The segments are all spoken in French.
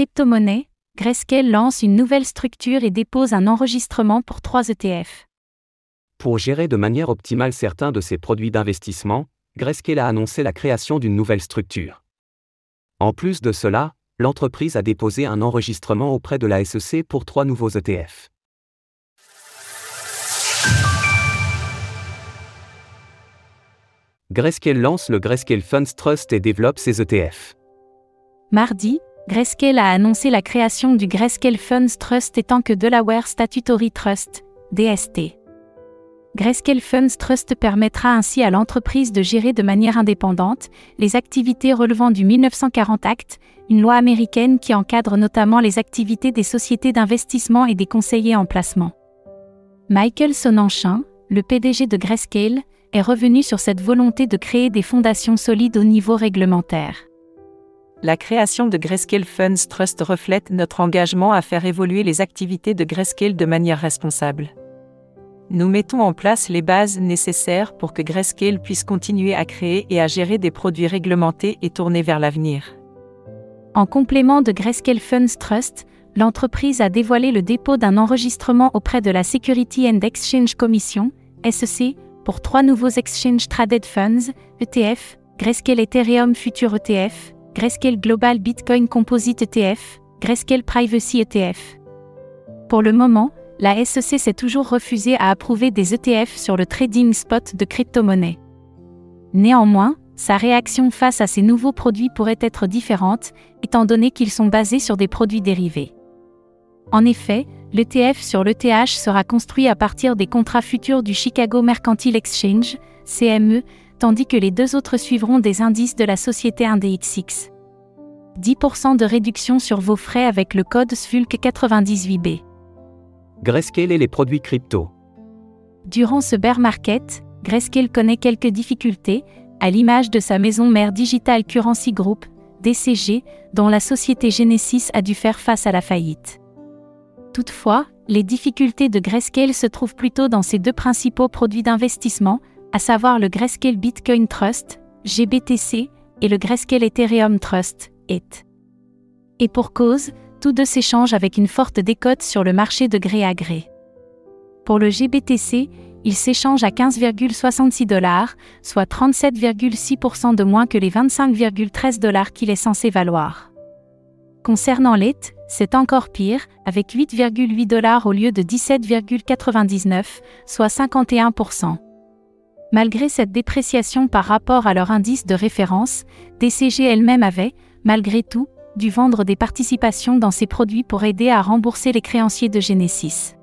Crypto-monnaie, Grayscale lance une nouvelle structure et dépose un enregistrement pour trois ETF. Pour gérer de manière optimale certains de ses produits d'investissement, Grayscale a annoncé la création d'une nouvelle structure. En plus de cela, l'entreprise a déposé un enregistrement auprès de la SEC pour trois nouveaux ETF. Grayscale lance le Grayscale Funds Trust et développe ses ETF. Mardi, Grayscale a annoncé la création du Grayscale Funds Trust étant que Delaware Statutory Trust, DST. Grayscale Funds Trust permettra ainsi à l'entreprise de gérer de manière indépendante les activités relevant du 1940 Act, une loi américaine qui encadre notamment les activités des sociétés d'investissement et des conseillers en placement. Michael Sonanchin, le PDG de Grayscale, est revenu sur cette volonté de créer des fondations solides au niveau réglementaire. La création de Grayscale Funds Trust reflète notre engagement à faire évoluer les activités de Grayscale de manière responsable. Nous mettons en place les bases nécessaires pour que Grayscale puisse continuer à créer et à gérer des produits réglementés et tournés vers l'avenir. En complément de Grayscale Funds Trust, l'entreprise a dévoilé le dépôt d'un enregistrement auprès de la Security and Exchange Commission, SEC, pour trois nouveaux Exchange Traded Funds, ETF, Grayscale Ethereum Future ETF, Grayscale Global Bitcoin Composite ETF, Grayscale Privacy ETF. Pour le moment, la SEC s'est toujours refusée à approuver des ETF sur le trading spot de crypto-monnaies. Néanmoins, sa réaction face à ces nouveaux produits pourrait être différente, étant donné qu'ils sont basés sur des produits dérivés. En effet, l'ETF sur l'ETH sera construit à partir des contrats futurs du Chicago Mercantile Exchange, CME, tandis que les deux autres suivront des indices de la société IndexX. 10% de réduction sur vos frais avec le code SFULC98B. Grayscale et les produits crypto. Durant ce bear market, Grayscale connaît quelques difficultés, à l'image de sa maison mère Digital Currency Group, DCG, dont la société Genesis a dû faire face à la faillite. Toutefois, les difficultés de Grayscale se trouvent plutôt dans ses deux principaux produits d'investissement, à savoir le Grayscale Bitcoin Trust, GBTC, et le Grayscale Ethereum Trust, ETH. Et pour cause, tous deux s'échangent avec une forte décote sur le marché de gré à gré. Pour le GBTC, il s'échange à 15,66 dollars, soit 37,6% de moins que les 25,13 dollars qu'il est censé valoir. Concernant l'ETH, c'est encore pire, avec 8,8 dollars au lieu de 17,99, soit 51%. Malgré cette dépréciation par rapport à leur indice de référence, DCG elle-même avait, malgré tout, dû vendre des participations dans ces produits pour aider à rembourser les créanciers de Genesis.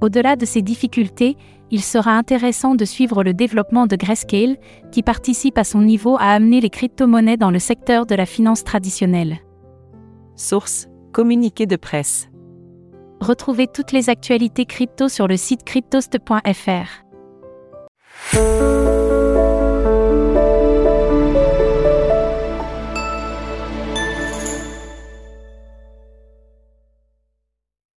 Au-delà de ces difficultés, il sera intéressant de suivre le développement de Grayscale, qui participe à son niveau à amener les crypto-monnaies dans le secteur de la finance traditionnelle. Source Communiqué de presse. Retrouvez toutes les actualités crypto sur le site cryptost.fr. Thank you.